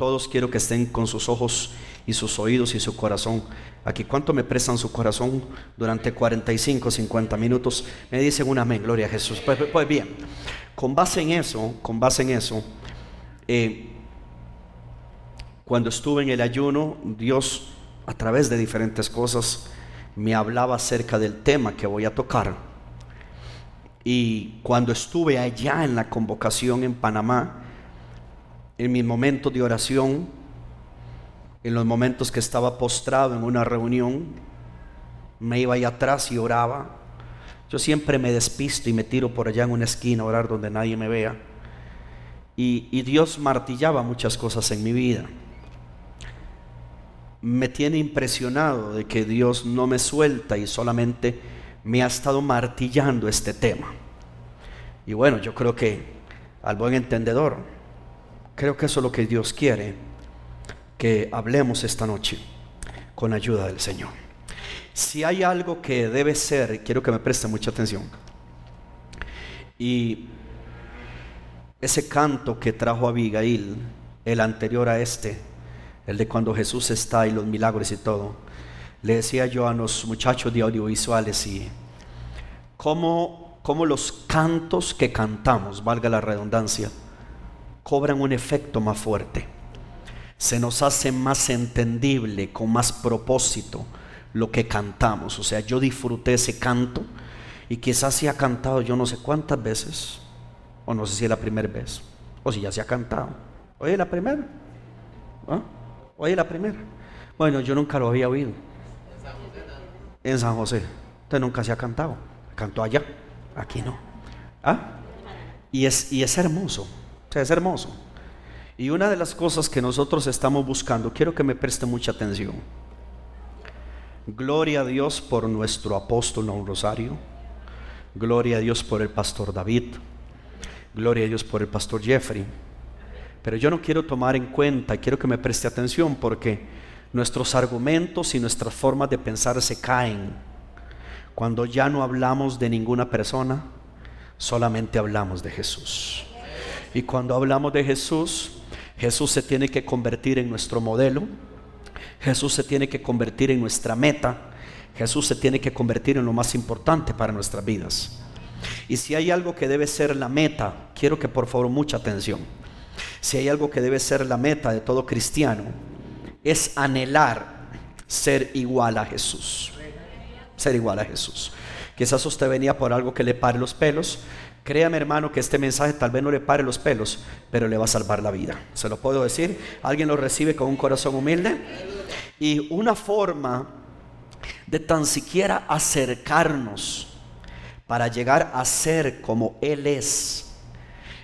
Todos quiero que estén con sus ojos y sus oídos y su corazón. Aquí, ¿cuánto me prestan su corazón durante 45, 50 minutos? Me dicen un amén, gloria a Jesús. Pues, pues, pues bien, con base en eso, con base en eso, eh, cuando estuve en el ayuno, Dios a través de diferentes cosas me hablaba acerca del tema que voy a tocar. Y cuando estuve allá en la convocación en Panamá, en mi momento de oración, en los momentos que estaba postrado en una reunión, me iba allá atrás y oraba. Yo siempre me despisto y me tiro por allá en una esquina a orar donde nadie me vea. Y, y Dios martillaba muchas cosas en mi vida. Me tiene impresionado de que Dios no me suelta y solamente me ha estado martillando este tema. Y bueno, yo creo que al buen entendedor, Creo que eso es lo que Dios quiere que hablemos esta noche con ayuda del Señor. Si hay algo que debe ser, quiero que me preste mucha atención. Y ese canto que trajo Abigail, el anterior a este, el de cuando Jesús está y los milagros y todo, le decía yo a los muchachos de audiovisuales y cómo, cómo los cantos que cantamos, valga la redundancia, cobran un efecto más fuerte. Se nos hace más entendible, con más propósito lo que cantamos. O sea, yo disfruté ese canto y quizás se ha cantado yo no sé cuántas veces, o no sé si es la primera vez, o si ya se ha cantado. Oye, la primera. ¿Ah? Oye, la primera. Bueno, yo nunca lo había oído. En San José. Usted nunca se ha cantado. Cantó allá. Aquí no. ¿Ah? Y es, y es hermoso es hermoso. Y una de las cosas que nosotros estamos buscando, quiero que me preste mucha atención. Gloria a Dios por nuestro apóstol Don Rosario. Gloria a Dios por el pastor David. Gloria a Dios por el pastor Jeffrey. Pero yo no quiero tomar en cuenta, quiero que me preste atención porque nuestros argumentos y nuestras formas de pensar se caen cuando ya no hablamos de ninguna persona, solamente hablamos de Jesús. Y cuando hablamos de Jesús, Jesús se tiene que convertir en nuestro modelo. Jesús se tiene que convertir en nuestra meta. Jesús se tiene que convertir en lo más importante para nuestras vidas. Y si hay algo que debe ser la meta, quiero que por favor mucha atención. Si hay algo que debe ser la meta de todo cristiano, es anhelar ser igual a Jesús. Ser igual a Jesús. Quizás usted venía por algo que le pare los pelos, Créame hermano que este mensaje tal vez no le pare los pelos, pero le va a salvar la vida. Se lo puedo decir. ¿Alguien lo recibe con un corazón humilde? Y una forma de tan siquiera acercarnos para llegar a ser como Él es,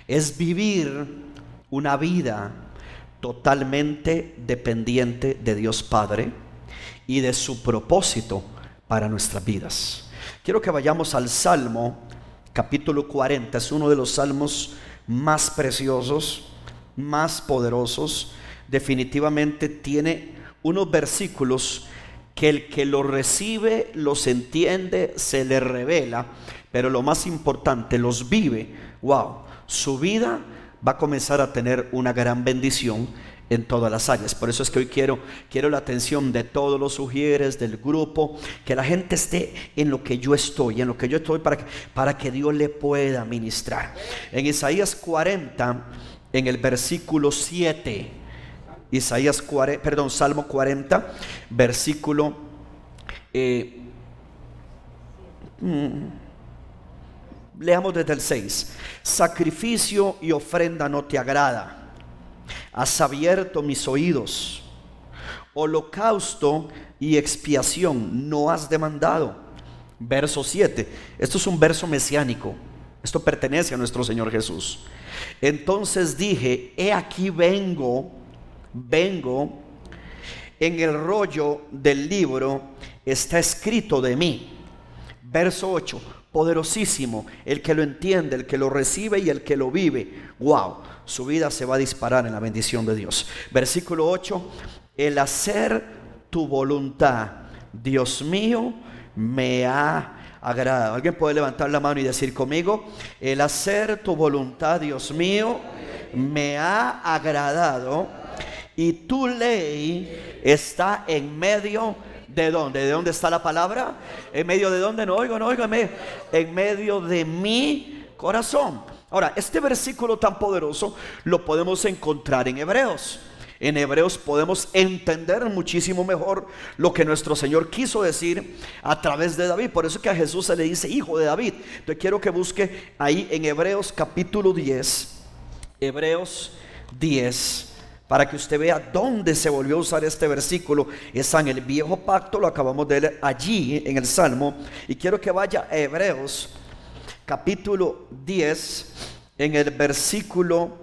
es vivir una vida totalmente dependiente de Dios Padre y de su propósito para nuestras vidas. Quiero que vayamos al Salmo capítulo 40 es uno de los salmos más preciosos, más poderosos. Definitivamente tiene unos versículos que el que lo recibe, los entiende, se le revela, pero lo más importante, los vive. Wow, su vida va a comenzar a tener una gran bendición en todas las áreas. Por eso es que hoy quiero, quiero la atención de todos los sugieres del grupo, que la gente esté en lo que yo estoy, en lo que yo estoy para que, para que Dios le pueda ministrar. En Isaías 40, en el versículo 7, Isaías 40, perdón, Salmo 40, versículo... Eh, mm, leamos desde el 6. Sacrificio y ofrenda no te agrada has abierto mis oídos. Holocausto y expiación no has demandado. Verso 7. Esto es un verso mesiánico. Esto pertenece a nuestro Señor Jesús. Entonces dije, he aquí vengo, vengo, en el rollo del libro está escrito de mí. Verso 8, poderosísimo, el que lo entiende, el que lo recibe y el que lo vive. Wow su vida se va a disparar en la bendición de Dios. Versículo 8, el hacer tu voluntad, Dios mío, me ha agradado. ¿Alguien puede levantar la mano y decir conmigo, el hacer tu voluntad, Dios mío, me ha agradado y tu ley está en medio de dónde? ¿De dónde está la palabra? ¿En medio de dónde? No oigo, no oigo, en medio de mi corazón. Ahora, este versículo tan poderoso lo podemos encontrar en Hebreos. En Hebreos podemos entender muchísimo mejor lo que nuestro Señor quiso decir a través de David. Por eso que a Jesús se le dice hijo de David. Entonces quiero que busque ahí en Hebreos capítulo 10. Hebreos 10 para que usted vea dónde se volvió a usar este versículo. Está en el viejo pacto, lo acabamos de leer allí en el Salmo. Y quiero que vaya a Hebreos capítulo 10, en el versículo,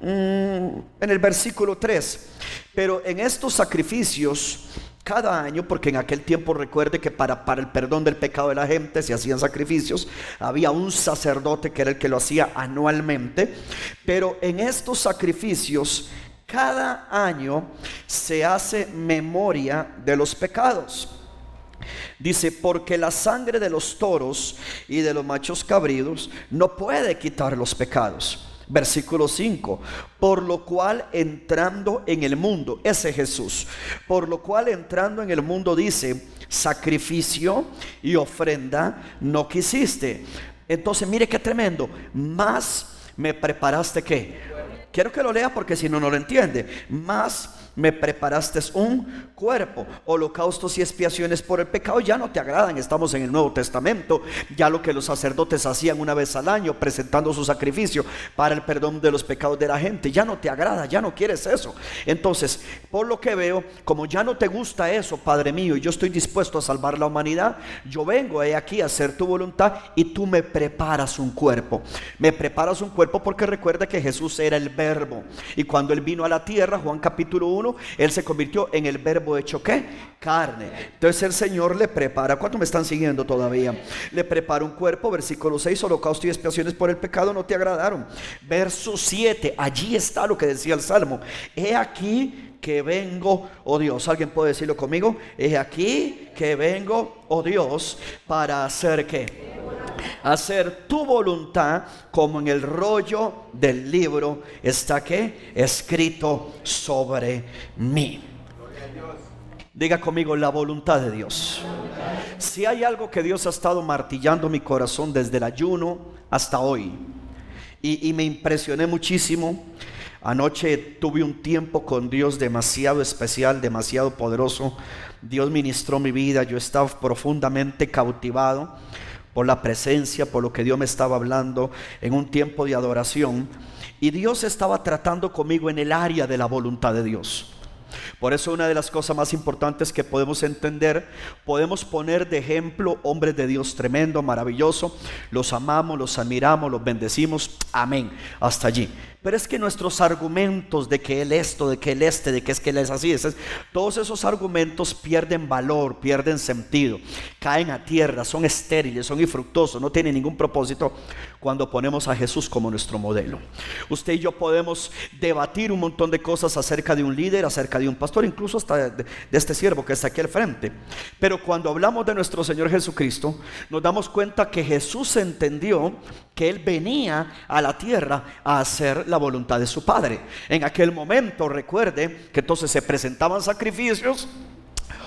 mm, en el versículo 3. Pero en estos sacrificios, cada año, porque en aquel tiempo recuerde que para, para el perdón del pecado de la gente se hacían sacrificios, había un sacerdote que era el que lo hacía anualmente, pero en estos sacrificios cada año se hace memoria de los pecados. Dice, porque la sangre de los toros y de los machos cabridos no puede quitar los pecados. Versículo 5, por lo cual entrando en el mundo, ese Jesús, por lo cual entrando en el mundo dice, sacrificio y ofrenda no quisiste. Entonces mire qué tremendo, más me preparaste que. Quiero que lo lea porque si no, no lo entiende. Más me preparaste un cuerpo. Holocaustos y expiaciones por el pecado ya no te agradan. Estamos en el Nuevo Testamento. Ya lo que los sacerdotes hacían una vez al año, presentando su sacrificio para el perdón de los pecados de la gente, ya no te agrada, ya no quieres eso. Entonces, por lo que veo, como ya no te gusta eso, Padre mío, y yo estoy dispuesto a salvar la humanidad, yo vengo aquí a hacer tu voluntad y tú me preparas un cuerpo. Me preparas un cuerpo porque recuerda que Jesús era el verbo. Y cuando él vino a la tierra, Juan capítulo 1, él se convirtió en el verbo hecho qué? Carne. Entonces el Señor le prepara, ¿cuánto me están siguiendo todavía? Le prepara un cuerpo, versículo 6, holocausto y expiaciones por el pecado no te agradaron. Verso 7, allí está lo que decía el Salmo. He aquí que vengo, oh Dios, ¿alguien puede decirlo conmigo? He aquí que vengo, oh Dios, para hacer qué? hacer tu voluntad como en el rollo del libro está que escrito sobre mí. Diga conmigo la voluntad de Dios. Si hay algo que Dios ha estado martillando mi corazón desde el ayuno hasta hoy, y me impresioné muchísimo, Anoche tuve un tiempo con Dios demasiado especial, demasiado poderoso. Dios ministró mi vida, yo estaba profundamente cautivado por la presencia, por lo que Dios me estaba hablando en un tiempo de adoración. Y Dios estaba tratando conmigo en el área de la voluntad de Dios. Por eso una de las cosas más importantes que podemos entender, podemos poner de ejemplo hombres de Dios tremendo, maravilloso, los amamos, los admiramos, los bendecimos, amén, hasta allí. Pero es que nuestros argumentos de que Él esto, de que Él este, de que es que Él es así, es, todos esos argumentos pierden valor, pierden sentido, caen a tierra, son estériles, son infructuosos, no tienen ningún propósito cuando ponemos a Jesús como nuestro modelo. Usted y yo podemos debatir un montón de cosas acerca de un líder, acerca de un pastor, incluso hasta de, de este siervo que está aquí al frente. Pero cuando hablamos de nuestro Señor Jesucristo, nos damos cuenta que Jesús entendió que Él venía a la tierra a hacer la voluntad de su Padre. En aquel momento, recuerde que entonces se presentaban sacrificios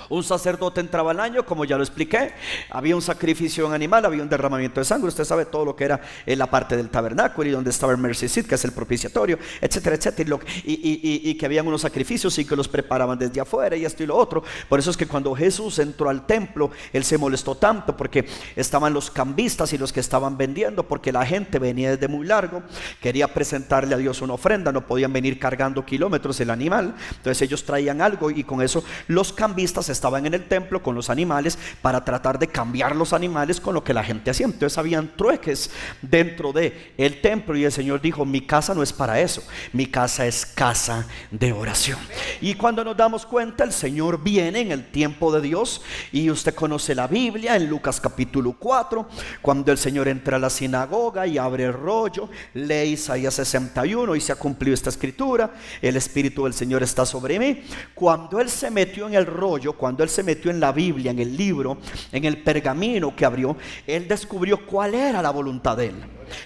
un sacerdote entraba al año, como ya lo expliqué. Había un sacrificio en animal, había un derramamiento de sangre. Usted sabe todo lo que era en la parte del tabernáculo y donde estaba el mercy seat, que es el propiciatorio, etcétera, etcétera. Y, y, que habían unos sacrificios y que los preparaban desde afuera y esto y lo otro. Por eso es que cuando Jesús entró al templo, él se molestó tanto porque estaban los cambistas y los que estaban vendiendo, porque la gente venía desde muy largo, quería presentarle a Dios una ofrenda, no podían venir cargando kilómetros el animal. Entonces ellos traían algo y con eso los cambistas estaban en el templo con los animales para tratar de cambiar los animales con lo que la gente hacía. Entonces habían trueques dentro de el templo y el Señor dijo, mi casa no es para eso, mi casa es casa de oración. Y cuando nos damos cuenta, el Señor viene en el tiempo de Dios y usted conoce la Biblia en Lucas capítulo 4, cuando el Señor entra a la sinagoga y abre el rollo, lee Isaías 61 y se ha cumplido esta escritura, el Espíritu del Señor está sobre mí. Cuando Él se metió en el rollo, cuando él se metió en la Biblia, en el libro, en el pergamino que abrió, él descubrió cuál era la voluntad de él.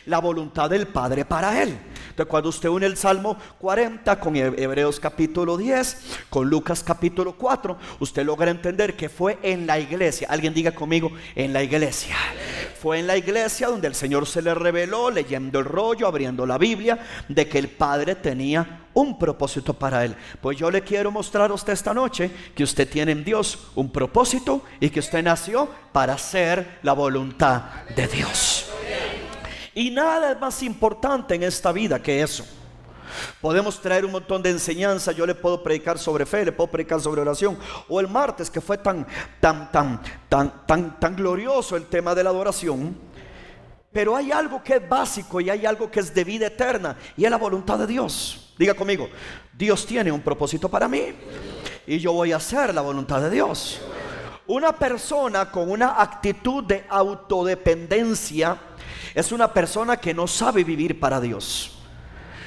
La voluntad del Padre para él. Entonces, cuando usted une el Salmo 40 con Hebreos capítulo 10, con Lucas capítulo 4, usted logra entender que fue en la iglesia. Alguien diga conmigo, en la iglesia. Fue en la iglesia donde el Señor se le reveló, leyendo el rollo, abriendo la Biblia, de que el Padre tenía un propósito para él. Pues yo le quiero mostrar a usted esta noche que usted tiene en Dios un propósito y que usted nació para hacer la voluntad de Dios. Y nada es más importante en esta vida que eso. Podemos traer un montón de enseñanza. Yo le puedo predicar sobre fe, le puedo predicar sobre oración. O el martes que fue tan, tan, tan, tan, tan, tan glorioso el tema de la adoración. Pero hay algo que es básico y hay algo que es de vida eterna y es la voluntad de Dios. Diga conmigo, Dios tiene un propósito para mí y yo voy a hacer la voluntad de Dios. Una persona con una actitud de autodependencia es una persona que no sabe vivir para Dios.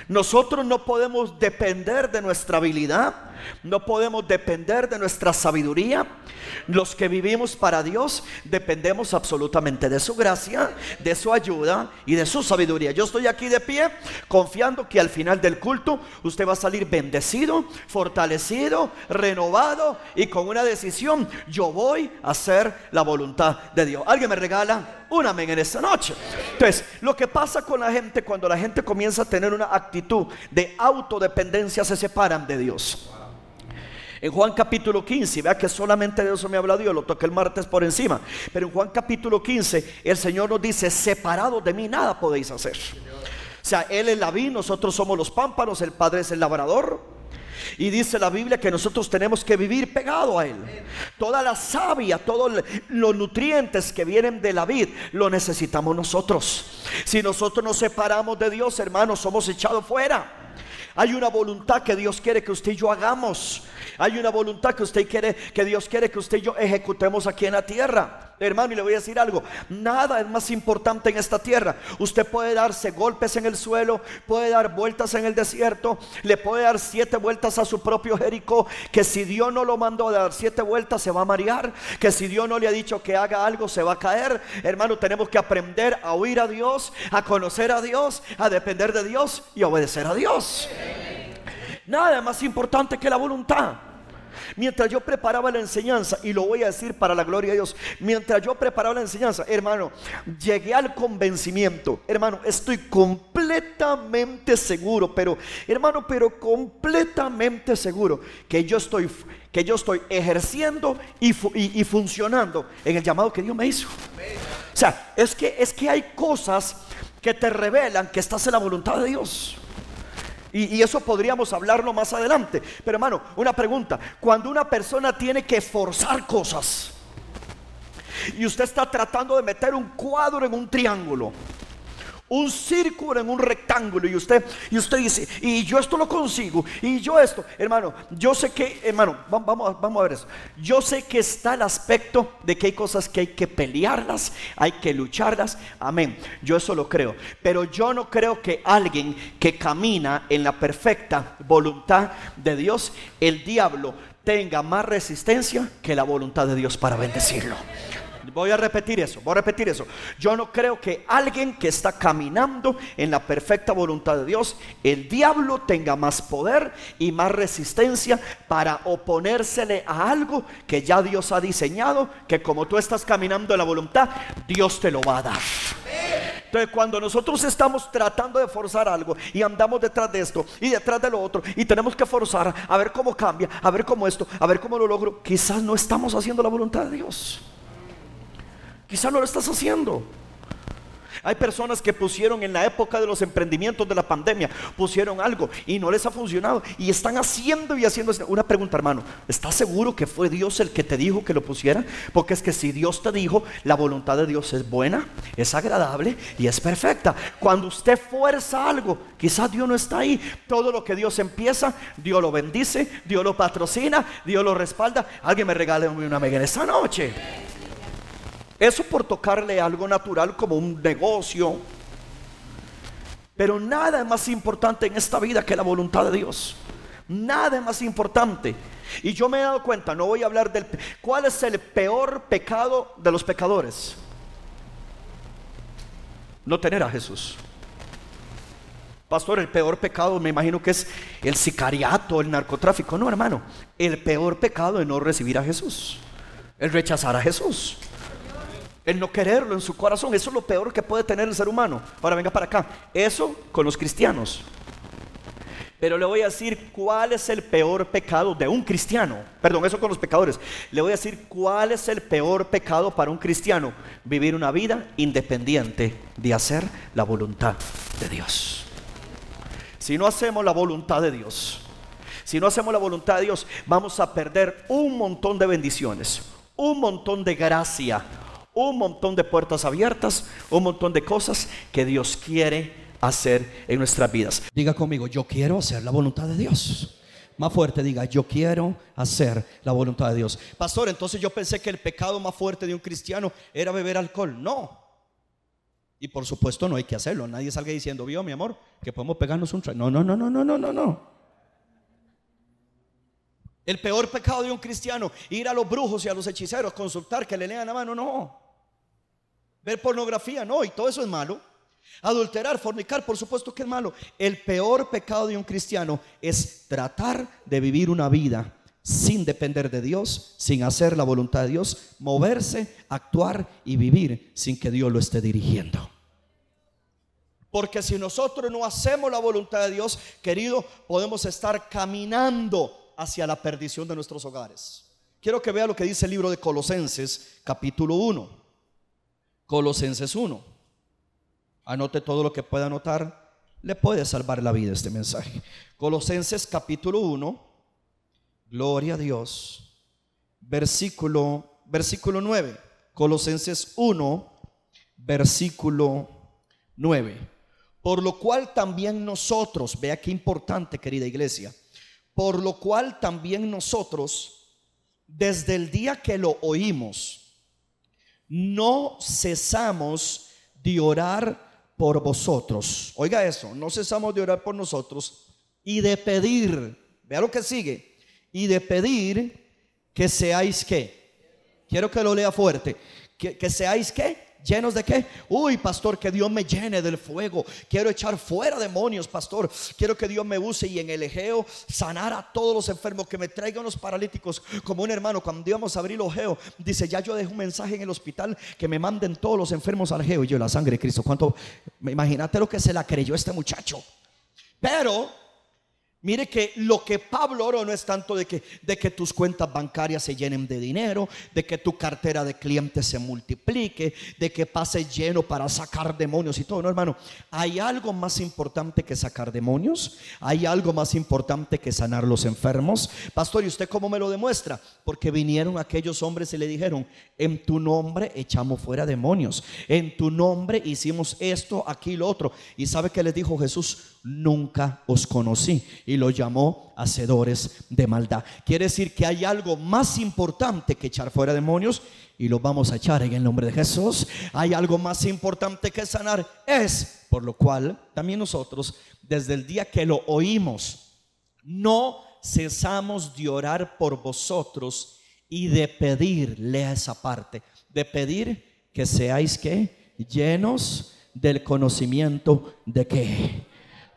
Nosotros no podemos depender de nuestra habilidad, no podemos depender de nuestra sabiduría. Los que vivimos para Dios dependemos absolutamente de su gracia, de su ayuda y de su sabiduría. Yo estoy aquí de pie confiando que al final del culto usted va a salir bendecido, fortalecido, renovado y con una decisión. Yo voy a hacer la voluntad de Dios. ¿Alguien me regala? un amén en esta noche. Entonces, lo que pasa con la gente cuando la gente comienza a tener una actitud de autodependencia, se separan de Dios. En Juan capítulo 15, vea que solamente de eso me habla Dios, lo toqué el martes por encima. Pero en Juan capítulo 15, el Señor nos dice: Separados de mí, nada podéis hacer. O sea, Él es la vid, nosotros somos los pámpanos, el Padre es el labrador. Y dice la Biblia que nosotros tenemos que vivir pegado a Él. Toda la savia, todos los nutrientes que vienen de la vid, lo necesitamos nosotros. Si nosotros nos separamos de Dios, hermanos, somos echados fuera. Hay una voluntad que Dios quiere que usted y yo hagamos. Hay una voluntad que usted quiere, que Dios quiere que usted y yo ejecutemos aquí en la tierra. Hermano, y le voy a decir algo, nada es más importante en esta tierra. Usted puede darse golpes en el suelo, puede dar vueltas en el desierto, le puede dar siete vueltas a su propio Jericó, que si Dios no lo mandó a dar siete vueltas se va a marear, que si Dios no le ha dicho que haga algo se va a caer. Hermano, tenemos que aprender a oír a Dios, a conocer a Dios, a depender de Dios y obedecer a Dios. Nada más importante que la voluntad. Mientras yo preparaba la enseñanza, y lo voy a decir para la gloria de Dios, mientras yo preparaba la enseñanza, hermano, llegué al convencimiento, hermano, estoy completamente seguro, pero, hermano, pero completamente seguro que yo estoy, que yo estoy ejerciendo y, y funcionando en el llamado que Dios me hizo. O sea, es que, es que hay cosas que te revelan que estás en la voluntad de Dios. Y, eso podríamos hablarlo más adelante. Pero hermano, una pregunta. Cuando una persona tiene que forzar cosas y usted está tratando de meter un cuadro en un triángulo un círculo en un rectángulo y usted y usted dice y yo esto lo consigo y yo esto hermano yo sé que hermano vamos, vamos a ver eso. Yo sé que está el aspecto de que hay cosas que hay que pelearlas hay que lucharlas. Amén. Yo eso lo creo. Pero yo no creo que alguien que camina en la perfecta voluntad de Dios el diablo tenga más resistencia que la voluntad de Dios para bendecirlo Voy a repetir eso, voy a repetir eso. Yo no creo que alguien que está caminando en la perfecta voluntad de Dios, el diablo tenga más poder y más resistencia para oponérsele a algo que ya Dios ha diseñado, que como tú estás caminando en la voluntad, Dios te lo va a dar. Entonces, cuando nosotros estamos tratando de forzar algo y andamos detrás de esto y detrás de lo otro y tenemos que forzar a ver cómo cambia, a ver cómo esto, a ver cómo lo logro, quizás no estamos haciendo la voluntad de Dios. Quizá no lo estás haciendo. Hay personas que pusieron en la época de los emprendimientos de la pandemia, pusieron algo y no les ha funcionado y están haciendo y haciendo. Una pregunta, hermano, ¿estás seguro que fue Dios el que te dijo que lo pusiera? Porque es que si Dios te dijo, la voluntad de Dios es buena, es agradable y es perfecta. Cuando usted fuerza algo, quizás Dios no está ahí. Todo lo que Dios empieza, Dios lo bendice, Dios lo patrocina, Dios lo respalda. Alguien me regale una mega en esta noche. Eso por tocarle algo natural como un negocio. Pero nada es más importante en esta vida que la voluntad de Dios. Nada es más importante. Y yo me he dado cuenta, no voy a hablar del... ¿Cuál es el peor pecado de los pecadores? No tener a Jesús. Pastor, el peor pecado me imagino que es el sicariato, el narcotráfico. No, hermano, el peor pecado es no recibir a Jesús, el rechazar a Jesús, el no quererlo en su corazón. Eso es lo peor que puede tener el ser humano. Ahora venga para acá. Eso con los cristianos. Pero le voy a decir cuál es el peor pecado de un cristiano. Perdón, eso con los pecadores. Le voy a decir cuál es el peor pecado para un cristiano. Vivir una vida independiente de hacer la voluntad de Dios. Si no hacemos la voluntad de Dios, si no hacemos la voluntad de Dios, vamos a perder un montón de bendiciones, un montón de gracia, un montón de puertas abiertas, un montón de cosas que Dios quiere hacer en nuestras vidas. Diga conmigo, yo quiero hacer la voluntad de Dios. Más fuerte diga, yo quiero hacer la voluntad de Dios. Pastor, entonces yo pensé que el pecado más fuerte de un cristiano era beber alcohol. No, y por supuesto no hay que hacerlo. Nadie salga diciendo, vio mi amor, que podemos pegarnos un trago. No, no, no, no, no, no, no, no. El peor pecado de un cristiano, ir a los brujos y a los hechiceros, consultar que le lean la mano, no. Ver pornografía, no, y todo eso es malo. Adulterar, fornicar, por supuesto que es malo. El peor pecado de un cristiano es tratar de vivir una vida sin depender de Dios, sin hacer la voluntad de Dios, moverse, actuar y vivir sin que Dios lo esté dirigiendo. Porque si nosotros no hacemos la voluntad de Dios, querido, podemos estar caminando hacia la perdición de nuestros hogares. Quiero que vea lo que dice el libro de Colosenses, capítulo 1. Colosenses 1. Anote todo lo que pueda anotar. Le puede salvar la vida este mensaje. Colosenses capítulo 1 Gloria a Dios. Versículo, versículo 9. Colosenses 1, versículo 9. Por lo cual también nosotros, vea qué importante querida iglesia, por lo cual también nosotros, desde el día que lo oímos, no cesamos de orar por vosotros. Oiga eso, no cesamos de orar por nosotros y de pedir. Vea lo que sigue y de pedir que seáis qué. Quiero que lo lea fuerte. Que, seáis qué. ¿Llenos de qué? Uy, pastor, que Dios me llene del fuego. Quiero echar fuera demonios, pastor. Quiero que Dios me use y en el Egeo sanar a todos los enfermos, que me traigan los paralíticos. Como un hermano, cuando íbamos a abrir el Egeo, dice, ya yo dejo un mensaje en el hospital que me manden todos los enfermos al Egeo. Y yo, la sangre de Cristo, ¿cuánto? Imagínate lo que se la creyó este muchacho. Pero Mire que lo que Pablo oró no es tanto de que, de que tus cuentas bancarias se llenen de dinero, de que tu cartera de clientes se multiplique, de que pase lleno para sacar demonios y todo. No, hermano, hay algo más importante que sacar demonios, hay algo más importante que sanar los enfermos. Pastor, ¿y usted cómo me lo demuestra? Porque vinieron aquellos hombres y le dijeron, en tu nombre echamos fuera demonios, en tu nombre hicimos esto, aquí, lo otro. ¿Y sabe que les dijo Jesús? Nunca os conocí. Y lo llamó hacedores de maldad. Quiere decir que hay algo más importante que echar fuera demonios y lo vamos a echar en el nombre de Jesús. Hay algo más importante que sanar. Es por lo cual también nosotros, desde el día que lo oímos, no cesamos de orar por vosotros y de pedir, lea esa parte, de pedir que seáis que llenos del conocimiento de que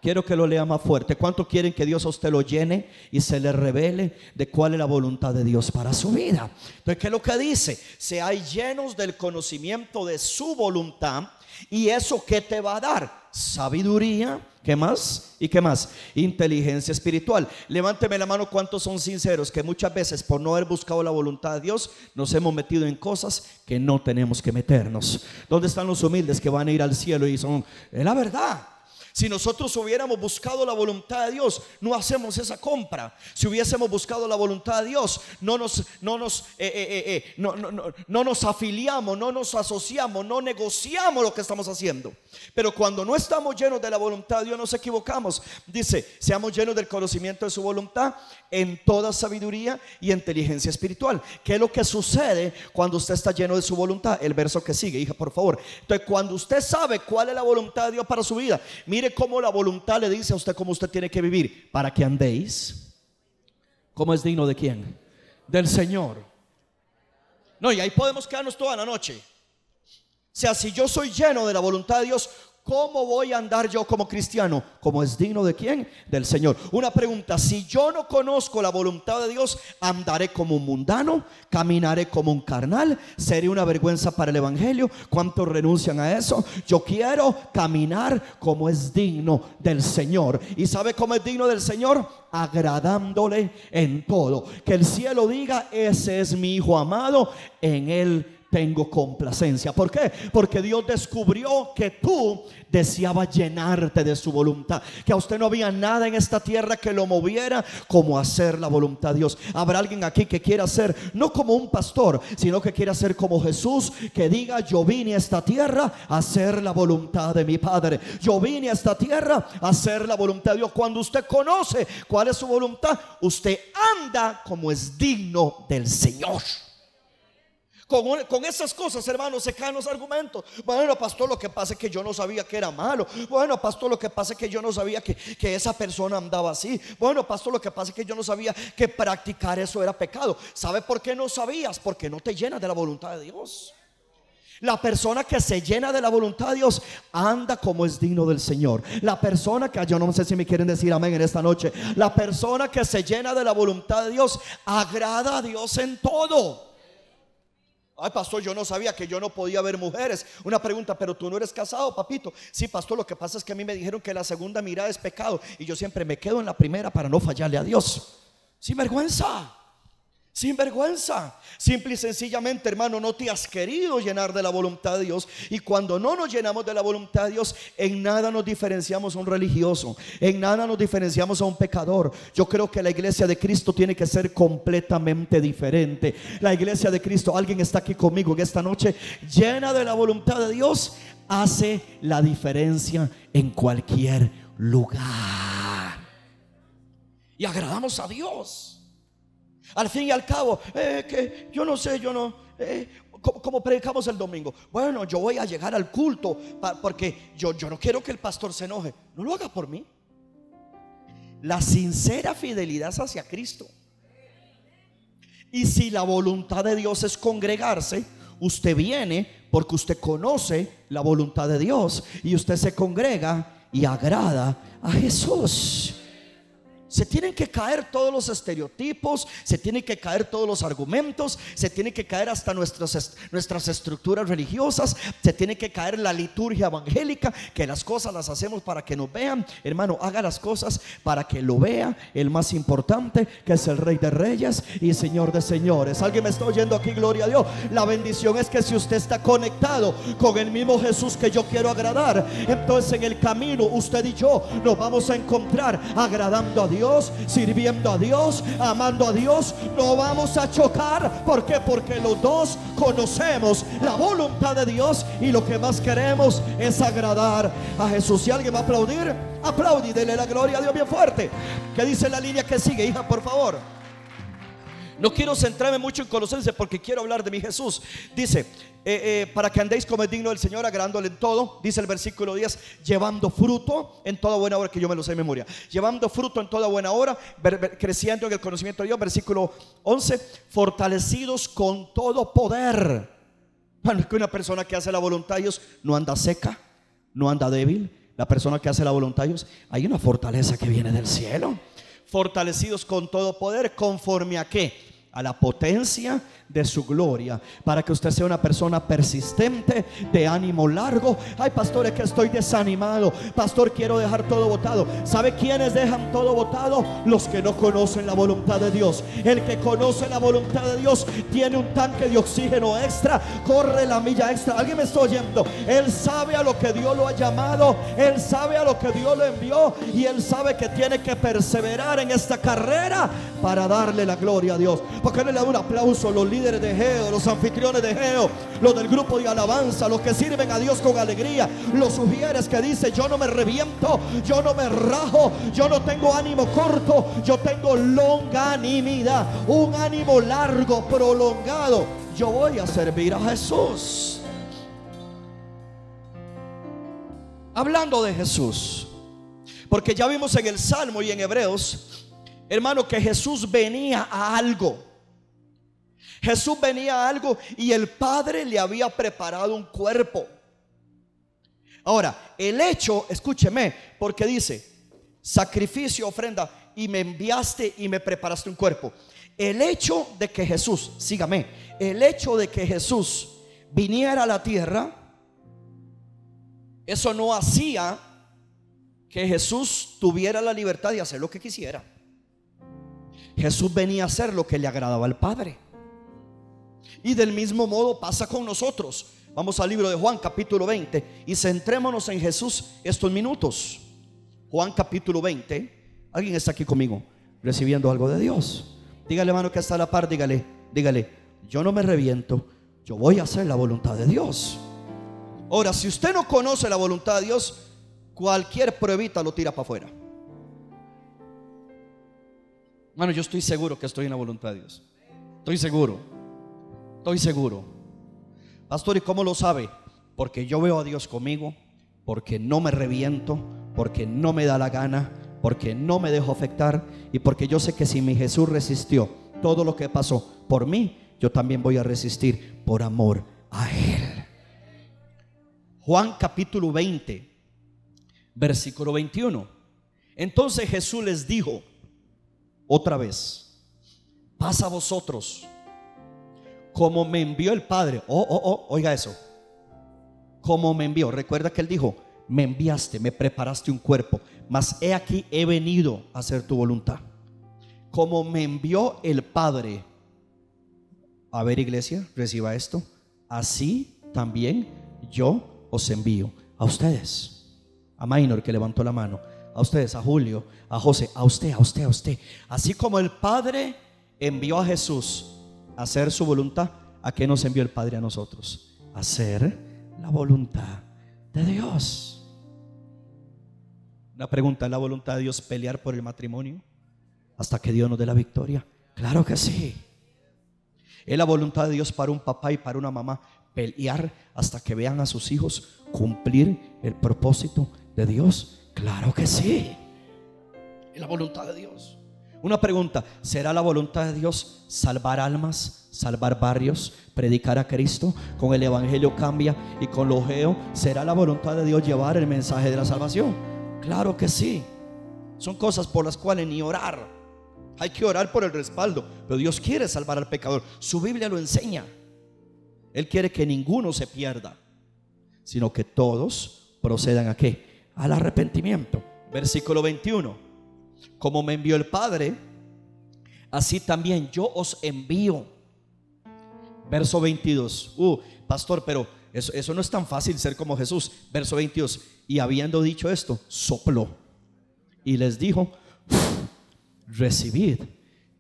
Quiero que lo lea más fuerte. ¿Cuánto quieren que Dios a usted lo llene y se le revele de cuál es la voluntad de Dios para su vida? Entonces, ¿qué es lo que dice? Seáis llenos del conocimiento de su voluntad. ¿Y eso qué te va a dar? Sabiduría. ¿Qué más? ¿Y qué más? Inteligencia espiritual. Levánteme la mano cuántos son sinceros que muchas veces por no haber buscado la voluntad de Dios nos hemos metido en cosas que no tenemos que meternos. ¿Dónde están los humildes que van a ir al cielo y son, es la verdad? Si nosotros hubiéramos buscado la voluntad de Dios, no hacemos esa compra. Si hubiésemos buscado la voluntad de Dios, no nos, no nos, eh, eh, eh, no, no nos afiliamos, no nos asociamos, no negociamos lo que estamos haciendo. Pero cuando no estamos llenos de la voluntad de Dios, nos equivocamos. Dice, seamos llenos del conocimiento de su voluntad en toda sabiduría y inteligencia espiritual. ¿Qué es lo que sucede cuando usted está lleno de su voluntad? El verso que sigue, hija, por favor. Entonces, cuando usted sabe cuál es la voluntad de Dios para su vida, mire cómo la voluntad le dice a usted cómo usted tiene que vivir para que andéis. ¿Cómo es digno de quién? Del Señor. No, y ahí podemos quedarnos toda la noche. O sea, si yo soy lleno de la voluntad de Dios, ¿Cómo voy a andar yo como cristiano? Como es digno de quién? Del Señor. Una pregunta, si yo no conozco la voluntad de Dios, andaré como un mundano, caminaré como un carnal, seré una vergüenza para el Evangelio. ¿Cuántos renuncian a eso? Yo quiero caminar como es digno del Señor. ¿Y sabe cómo es digno del Señor? Agradándole en todo. Que el cielo diga, ese es mi Hijo amado, en él tengo complacencia. ¿Por qué? Porque Dios descubrió que tú deseabas llenarte de su voluntad. Que a usted no había nada en esta tierra que lo moviera como hacer la voluntad de Dios. Habrá alguien aquí que quiera ser no como un pastor, sino que quiera ser como Jesús, que diga, yo vine a esta tierra a hacer la voluntad de mi Padre. Yo vine a esta tierra a hacer la voluntad de Dios. Cuando usted conoce cuál es su voluntad, usted anda como es digno del Señor. Con, esas cosas, hermanos, se caen los argumentos. Bueno, pastor, lo que pasa es que yo no sabía que era malo. Bueno, pastor, lo que pasa es que yo no sabía que, que esa persona andaba así. Bueno, pastor, lo que pasa es que yo no sabía que practicar eso era pecado. ¿Sabe por qué no sabías? Porque no te llenas de la voluntad de Dios. La persona que se llena de la voluntad de Dios anda como es digno del Señor. La persona que, yo no sé si me quieren decir amén en esta noche, la persona que se llena de la voluntad de Dios agrada a Dios en todo. Ay, pastor, yo no sabía que yo no podía ver mujeres. Una pregunta, pero tú no eres casado, papito. Sí, pastor, lo que pasa es que a mí me dijeron que la segunda mirada es pecado y yo siempre me quedo en la primera para no fallarle a Dios. Sin vergüenza. Sin vergüenza. Simple y sencillamente, hermano, no te has querido llenar de la voluntad de Dios. Y cuando no nos llenamos de la voluntad de Dios, en nada nos diferenciamos a un religioso. En nada nos diferenciamos a un pecador. Yo creo que la iglesia de Cristo tiene que ser completamente diferente. La iglesia de Cristo, alguien está aquí conmigo en esta noche, llena de la voluntad de Dios, hace la diferencia en cualquier lugar. Y agradamos a Dios. Al fin y al cabo, eh, que yo no sé, yo no, eh, como, predicamos el domingo. Bueno, yo voy a llegar al culto porque yo, yo no quiero que el pastor se enoje. No lo haga por mí. La sincera fidelidad es hacia Cristo. Y si la voluntad de Dios es congregarse, usted viene porque usted conoce la voluntad de Dios y usted se congrega y agrada a Jesús. Se tienen que caer todos los estereotipos, se tienen que caer todos los argumentos, se tienen que caer hasta nuestras, nuestras estructuras religiosas, se tiene que caer la liturgia evangélica, que las cosas las hacemos para que nos vean. Hermano, haga las cosas para que lo vea el más importante, que es el Rey de Reyes y Señor de Señores. Alguien me está oyendo aquí, gloria a Dios. La bendición es que si usted está conectado con el mismo Jesús que yo quiero agradar, entonces en el camino usted y yo nos vamos a encontrar agradando a Dios Dios, sirviendo a Dios, amando a Dios, no vamos a chocar. ¿Por qué? Porque los dos conocemos la voluntad de Dios y lo que más queremos es agradar a Jesús. Si alguien va a aplaudir, aplaude y dele la gloria a Dios bien fuerte. ¿Qué dice la línea que sigue, hija, por favor? No quiero centrarme mucho en Colosenses porque quiero hablar de mi Jesús. Dice, eh, eh, para que andéis como es digno del Señor, agradándole en todo, dice el versículo 10, llevando fruto en toda buena hora, que yo me lo sé de memoria, llevando fruto en toda buena hora, creciendo en el conocimiento de Dios, versículo 11, fortalecidos con todo poder. Bueno, es que una persona que hace la voluntad de Dios no anda seca, no anda débil. La persona que hace la voluntad de Dios, hay una fortaleza que viene del cielo. Fortalecidos con todo poder, conforme a qué? A la potencia de su gloria, para que usted sea una persona persistente, de ánimo largo. Ay, pastor, es que estoy desanimado. Pastor, quiero dejar todo votado. ¿Sabe quiénes dejan todo votado? Los que no conocen la voluntad de Dios. El que conoce la voluntad de Dios tiene un tanque de oxígeno extra, corre la milla extra. ¿Alguien me está oyendo? Él sabe a lo que Dios lo ha llamado, él sabe a lo que Dios lo envió y él sabe que tiene que perseverar en esta carrera para darle la gloria a Dios. Porque no le da un aplauso a los líderes de Geo, los anfitriones de Geo, los del grupo de alabanza, los que sirven a Dios con alegría, los sugieres que dice, yo no me reviento, yo no me rajo, yo no tengo ánimo corto, yo tengo longanimidad, un ánimo largo, prolongado. Yo voy a servir a Jesús. Hablando de Jesús, porque ya vimos en el Salmo y en Hebreos, hermano, que Jesús venía a algo. Jesús venía a algo y el Padre le había preparado un cuerpo. Ahora, el hecho, escúcheme, porque dice, sacrificio, ofrenda, y me enviaste y me preparaste un cuerpo. El hecho de que Jesús, sígame, el hecho de que Jesús viniera a la tierra, eso no hacía que Jesús tuviera la libertad de hacer lo que quisiera. Jesús venía a hacer lo que le agradaba al Padre. Y del mismo modo pasa con nosotros. Vamos al libro de Juan capítulo 20 y centrémonos en Jesús estos minutos. Juan capítulo 20. ¿Alguien está aquí conmigo recibiendo algo de Dios? Dígale, hermano, que está a la par, dígale, dígale, yo no me reviento, yo voy a hacer la voluntad de Dios. Ahora, si usted no conoce la voluntad de Dios, cualquier pruebita lo tira para afuera. Bueno, yo estoy seguro que estoy en la voluntad de Dios. Estoy seguro. Estoy seguro. Pastor, ¿y cómo lo sabe? Porque yo veo a Dios conmigo, porque no me reviento, porque no me da la gana, porque no me dejo afectar y porque yo sé que si mi Jesús resistió todo lo que pasó por mí, yo también voy a resistir por amor a Él. Juan capítulo 20, versículo 21. Entonces Jesús les dijo otra vez, pasa a vosotros como me envió el Padre. Oh, oh, oh, oiga eso. Como me envió. Recuerda que él dijo, me enviaste, me preparaste un cuerpo, mas he aquí he venido a hacer tu voluntad. Como me envió el Padre. A ver, iglesia, reciba esto. Así también yo os envío a ustedes. A Minor que levantó la mano. A ustedes, a Julio, a José, a usted, a usted, a usted. Así como el Padre envió a Jesús hacer su voluntad, ¿a qué nos envió el Padre a nosotros? Hacer la voluntad de Dios. Una pregunta, ¿es la voluntad de Dios pelear por el matrimonio hasta que Dios nos dé la victoria? Claro que sí. Es la voluntad de Dios para un papá y para una mamá pelear hasta que vean a sus hijos cumplir el propósito de Dios. Claro que sí. Es la voluntad de Dios. Una pregunta, ¿será la voluntad de Dios salvar almas, salvar barrios, predicar a Cristo? Con el Evangelio cambia y con lo geo, ¿será la voluntad de Dios llevar el mensaje de la salvación? Claro que sí. Son cosas por las cuales ni orar. Hay que orar por el respaldo. Pero Dios quiere salvar al pecador. Su Biblia lo enseña. Él quiere que ninguno se pierda, sino que todos procedan a qué? Al arrepentimiento. Versículo 21. Como me envió el Padre, así también yo os envío. Verso 22. Uh, pastor, pero eso, eso no es tan fácil ser como Jesús. Verso 22. Y habiendo dicho esto, sopló y les dijo, recibid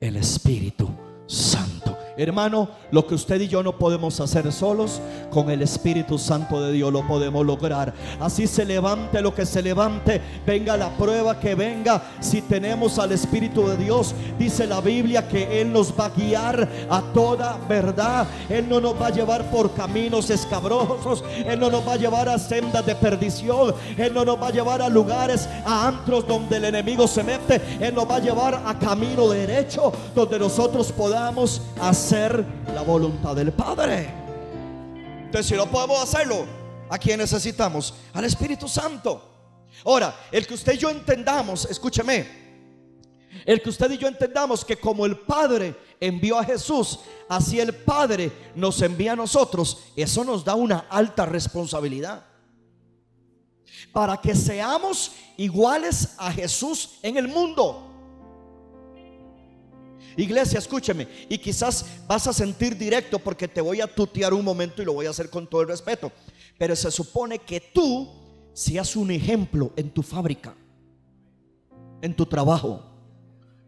el Espíritu Santo. Hermano, lo que usted y yo no podemos hacer solos, con el Espíritu Santo de Dios lo podemos lograr. Así se levante lo que se levante, venga la prueba que venga. Si tenemos al Espíritu de Dios, dice la Biblia que Él nos va a guiar a toda verdad. Él no nos va a llevar por caminos escabrosos. Él no nos va a llevar a sendas de perdición. Él no nos va a llevar a lugares, a antros donde el enemigo se mete. Él nos va a llevar a camino derecho donde nosotros podamos hacer hacer la voluntad del Padre. Entonces, si no podemos hacerlo, ¿a quién necesitamos? Al Espíritu Santo. Ahora, el que usted y yo entendamos, escúcheme, el que usted y yo entendamos que como el Padre envió a Jesús, así el Padre nos envía a nosotros, eso nos da una alta responsabilidad. Para que seamos iguales a Jesús en el mundo. Iglesia, escúcheme. Y quizás vas a sentir directo porque te voy a tutear un momento y lo voy a hacer con todo el respeto. Pero se supone que tú seas un ejemplo en tu fábrica, en tu trabajo,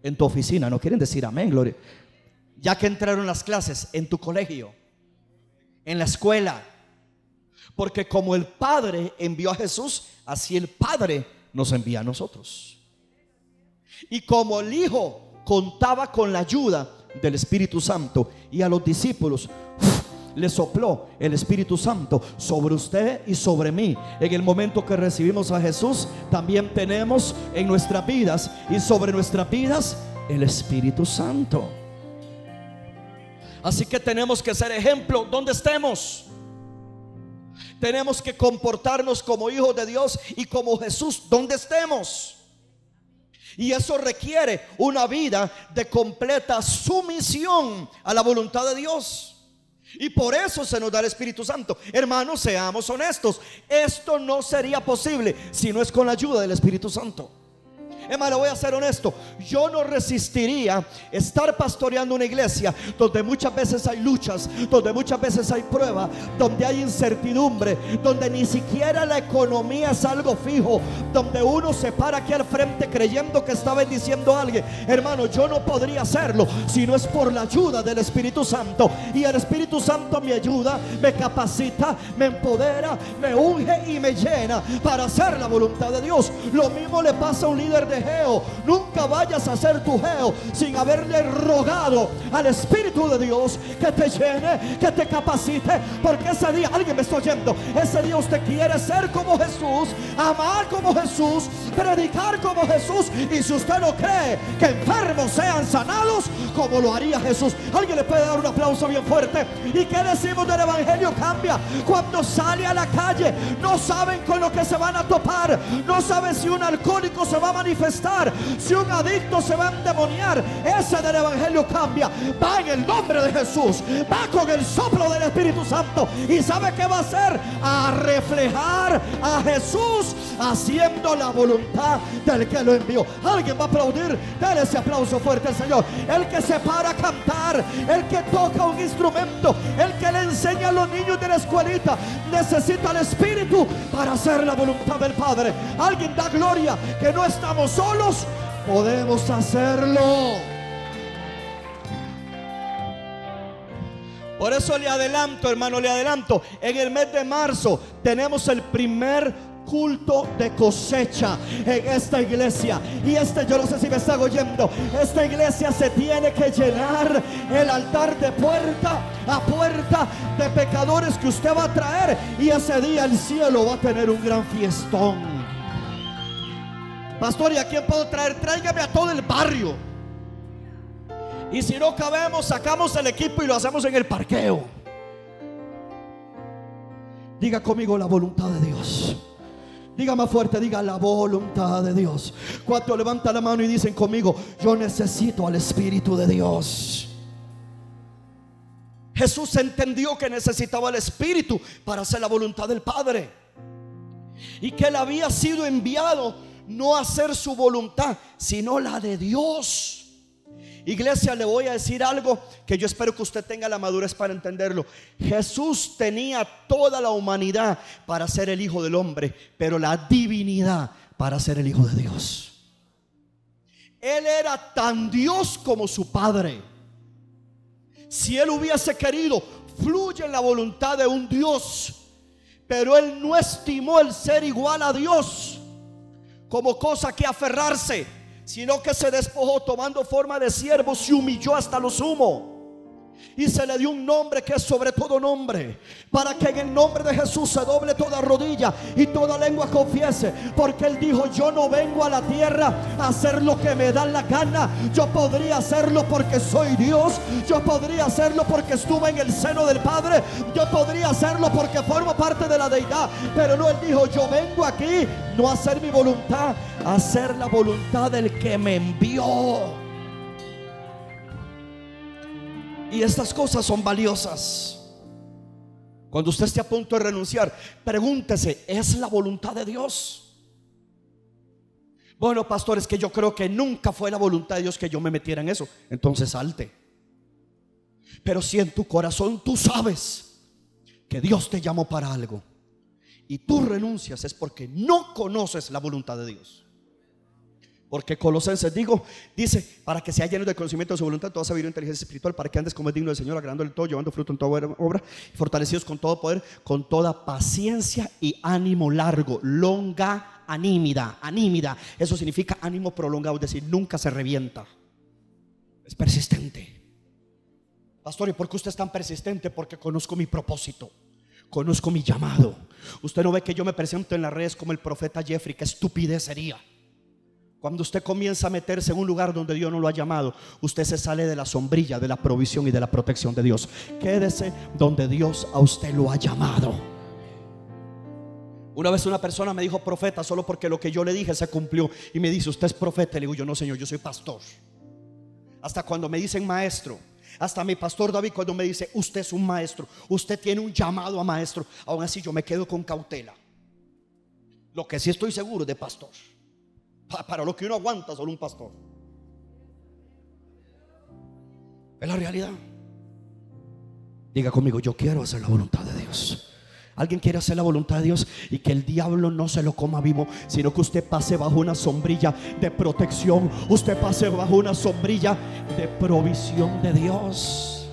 en tu oficina. No quieren decir amén, gloria. Ya que entraron las clases, en tu colegio, en la escuela. Porque como el Padre envió a Jesús, así el Padre nos envía a nosotros. Y como el Hijo contaba con la ayuda del Espíritu Santo y a los discípulos le sopló el Espíritu Santo sobre usted y sobre mí. En el momento que recibimos a Jesús, también tenemos en nuestras vidas y sobre nuestras vidas el Espíritu Santo. Así que tenemos que ser ejemplo donde estemos. Tenemos que comportarnos como hijos de Dios y como Jesús donde estemos. Y eso requiere una vida de completa sumisión a la voluntad de Dios. Y por eso se nos da el Espíritu Santo. Hermanos, seamos honestos. Esto no sería posible si no es con la ayuda del Espíritu Santo. Hermano, voy a ser honesto. Yo no resistiría estar pastoreando una iglesia donde muchas veces hay luchas, donde muchas veces hay pruebas, donde hay incertidumbre, donde ni siquiera la economía es algo fijo, donde uno se para aquí al frente creyendo que está bendiciendo a alguien. Hermano, yo no podría hacerlo si no es por la ayuda del Espíritu Santo. Y el Espíritu Santo me ayuda, me capacita, me empodera, me unge y me llena para hacer la voluntad de Dios. Lo mismo le pasa a un líder de Nunca vayas a ser tu geo sin haberle rogado al Espíritu de Dios que te llene, que te capacite. Porque ese día, alguien me está oyendo, ese día usted quiere ser como Jesús, amar como Jesús, predicar como Jesús. Y si usted no cree que enfermos sean sanados, como lo haría Jesús, alguien le puede dar un aplauso bien fuerte. ¿Y qué decimos del Evangelio? Cambia cuando sale a la calle. No saben con lo que se van a topar. No saben si un alcohólico se va a manifestar si un adicto se va a endemoniar, ese del Evangelio cambia. Va en el nombre de Jesús. Va con el soplo del Espíritu Santo. ¿Y sabe qué va a hacer? A reflejar a Jesús haciendo la voluntad del que lo envió. Alguien va a aplaudir. Dale ese aplauso fuerte al Señor. El que se para a cantar, el que toca un instrumento, el que le enseña a los niños de la escuelita, necesita el Espíritu para hacer la voluntad del Padre. Alguien da gloria que no estamos solos, podemos hacerlo. Por eso le adelanto, hermano, le adelanto. En el mes de marzo tenemos el primer culto de cosecha en esta iglesia. Y este, yo no sé si me está oyendo, esta iglesia se tiene que llenar el altar de puerta a puerta de pecadores que usted va a traer. Y ese día el cielo va a tener un gran fiestón. Pastor, ¿y a quién puedo traer? Tráigame a todo el barrio. Y si no cabemos, sacamos el equipo y lo hacemos en el parqueo. Diga conmigo la voluntad de Dios. Diga más fuerte, diga la voluntad de Dios. Cuatro levanta la mano y dicen conmigo, yo necesito al Espíritu de Dios. Jesús entendió que necesitaba el Espíritu para hacer la voluntad del Padre. Y que él había sido enviado no hacer su voluntad, sino la de Dios. Iglesia, le voy a decir algo que yo espero que usted tenga la madurez para entenderlo. Jesús tenía toda la humanidad para ser el Hijo del Hombre, pero la divinidad para ser el Hijo de Dios. Él era tan Dios como su Padre. Si él hubiese querido, fluye la voluntad de un Dios, pero él no estimó el ser igual a Dios como cosa que aferrarse, sino que se despojó tomando forma de siervo, se humilló hasta lo sumo. Y se le dio un nombre que es sobre todo nombre. Para que en el nombre de Jesús se doble toda rodilla y toda lengua confiese. Porque Él dijo, yo no vengo a la tierra a hacer lo que me da la gana. Yo podría hacerlo porque soy Dios. Yo podría hacerlo porque estuve en el seno del Padre. Yo podría hacerlo porque formo parte de la deidad. Pero no, Él dijo, yo vengo aquí no a hacer mi voluntad, a hacer la voluntad del que me envió. Y estas cosas son valiosas. Cuando usted esté a punto de renunciar, pregúntese, ¿es la voluntad de Dios? Bueno, pastores, que yo creo que nunca fue la voluntad de Dios que yo me metiera en eso. Entonces salte. Pero si en tu corazón tú sabes que Dios te llamó para algo y tú renuncias es porque no conoces la voluntad de Dios. Porque Colosenses digo, dice, para que sea lleno de conocimiento de su voluntad, toda sabiduría inteligencia espiritual, para que andes como es digno del Señor, agradando el todo, llevando fruto en toda obra, fortalecidos con todo poder, con toda paciencia y ánimo largo, longa anímida, anímida. Eso significa ánimo prolongado, es decir, nunca se revienta. Es persistente. Pastor, ¿y por qué usted es tan persistente? Porque conozco mi propósito. Conozco mi llamado. Usted no ve que yo me presento en las redes como el profeta Jeffrey, qué estupidez sería. Cuando usted comienza a meterse en un lugar donde Dios no lo ha llamado, usted se sale de la sombrilla de la provisión y de la protección de Dios. Quédese donde Dios a usted lo ha llamado. Una vez una persona me dijo profeta solo porque lo que yo le dije se cumplió y me dice, usted es profeta. Le digo, yo no señor, yo soy pastor. Hasta cuando me dicen maestro, hasta mi pastor David cuando me dice, usted es un maestro, usted tiene un llamado a maestro, aún así yo me quedo con cautela. Lo que sí estoy seguro de pastor. Para lo que uno aguanta solo un pastor. Es la realidad. Diga conmigo, yo quiero hacer la voluntad de Dios. Alguien quiere hacer la voluntad de Dios y que el diablo no se lo coma vivo, sino que usted pase bajo una sombrilla de protección, usted pase bajo una sombrilla de provisión de Dios.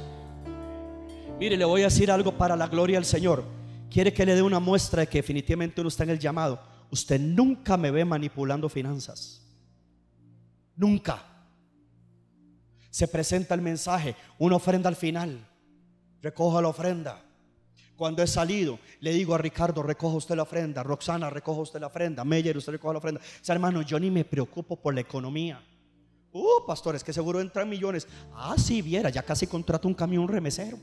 Mire, le voy a decir algo para la gloria del Señor. Quiere que le dé una muestra de que definitivamente uno está en el llamado. Usted nunca me ve manipulando finanzas. Nunca. Se presenta el mensaje, una ofrenda al final. Recoja la ofrenda. Cuando he salido, le digo a Ricardo, recoja usted la ofrenda, Roxana, recoja usted la ofrenda, Meyer, usted recoja la ofrenda. O sea, hermano, yo ni me preocupo por la economía. Uh, pastores, que seguro entran millones. Ah, si viera, ya casi contrato un camión remesero.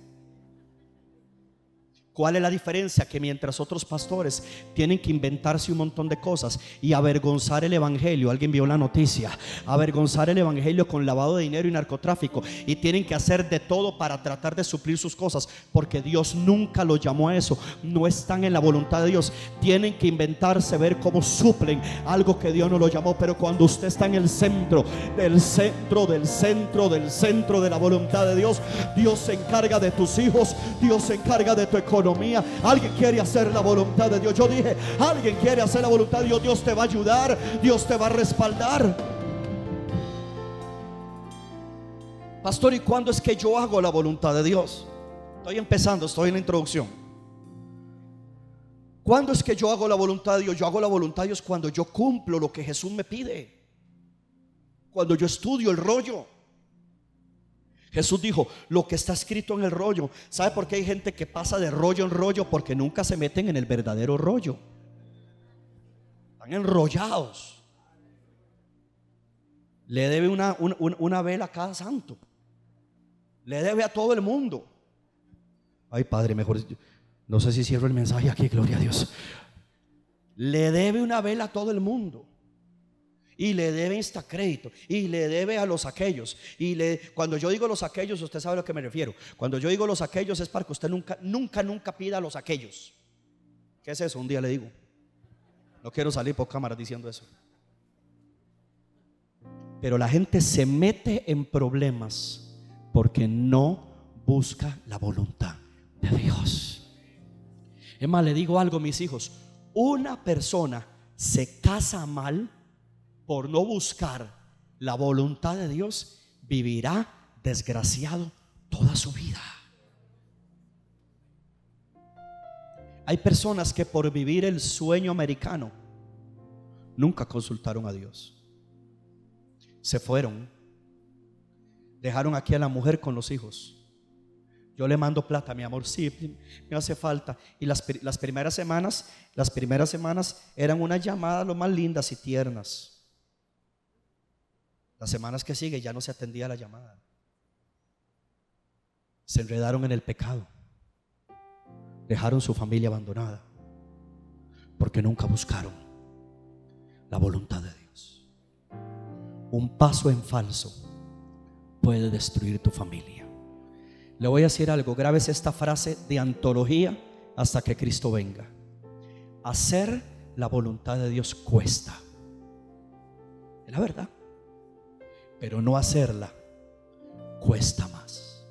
¿Cuál es la diferencia? Que mientras otros pastores tienen que inventarse un montón de cosas y avergonzar el Evangelio, alguien vio la noticia, avergonzar el Evangelio con lavado de dinero y narcotráfico y tienen que hacer de todo para tratar de suplir sus cosas, porque Dios nunca los llamó a eso, no están en la voluntad de Dios, tienen que inventarse, ver cómo suplen algo que Dios no lo llamó, pero cuando usted está en el centro, del centro, del centro, del centro de la voluntad de Dios, Dios se encarga de tus hijos, Dios se encarga de tu economía Alguien quiere hacer la voluntad de Dios. Yo dije, alguien quiere hacer la voluntad de Dios. Dios te va a ayudar. Dios te va a respaldar. Pastor, ¿y cuándo es que yo hago la voluntad de Dios? Estoy empezando, estoy en la introducción. ¿Cuándo es que yo hago la voluntad de Dios? Yo hago la voluntad de Dios cuando yo cumplo lo que Jesús me pide. Cuando yo estudio el rollo. Jesús dijo, lo que está escrito en el rollo. ¿Sabe por qué hay gente que pasa de rollo en rollo? Porque nunca se meten en el verdadero rollo. Están enrollados. Le debe una, una, vela a cada santo. Le debe a todo el mundo. Ay, Padre, mejor. No sé si cierro el mensaje aquí, gloria a Dios. Le debe una vela a todo el mundo y le debe crédito y le debe a los aquellos. Y le cuando yo digo los aquellos usted sabe a lo que me refiero. Cuando yo digo los aquellos es para que usted nunca nunca nunca pida a los aquellos. ¿qué es eso? un día le digo. No quiero salir por cámara diciendo eso. Pero la gente se mete en problemas porque no busca la voluntad de Dios. Es más le digo algo mis hijos. Una persona se casa mal por no buscar la voluntad de Dios, vivirá desgraciado toda su vida. Hay personas que por vivir el sueño americano nunca consultaron a Dios. Se fueron. Dejaron aquí a la mujer con los hijos. Yo le mando plata, mi amor, sí, me hace falta. Y las, las primeras semanas, las primeras semanas eran unas llamadas lo más lindas y tiernas. Las semanas que sigue ya no se atendía la llamada. Se enredaron en el pecado. Dejaron su familia abandonada. Porque nunca buscaron la voluntad de Dios. Un paso en falso puede destruir tu familia. Le voy a decir algo, grabes esta frase de antología hasta que Cristo venga. Hacer la voluntad de Dios cuesta. Es la verdad. Pero no hacerla cuesta más.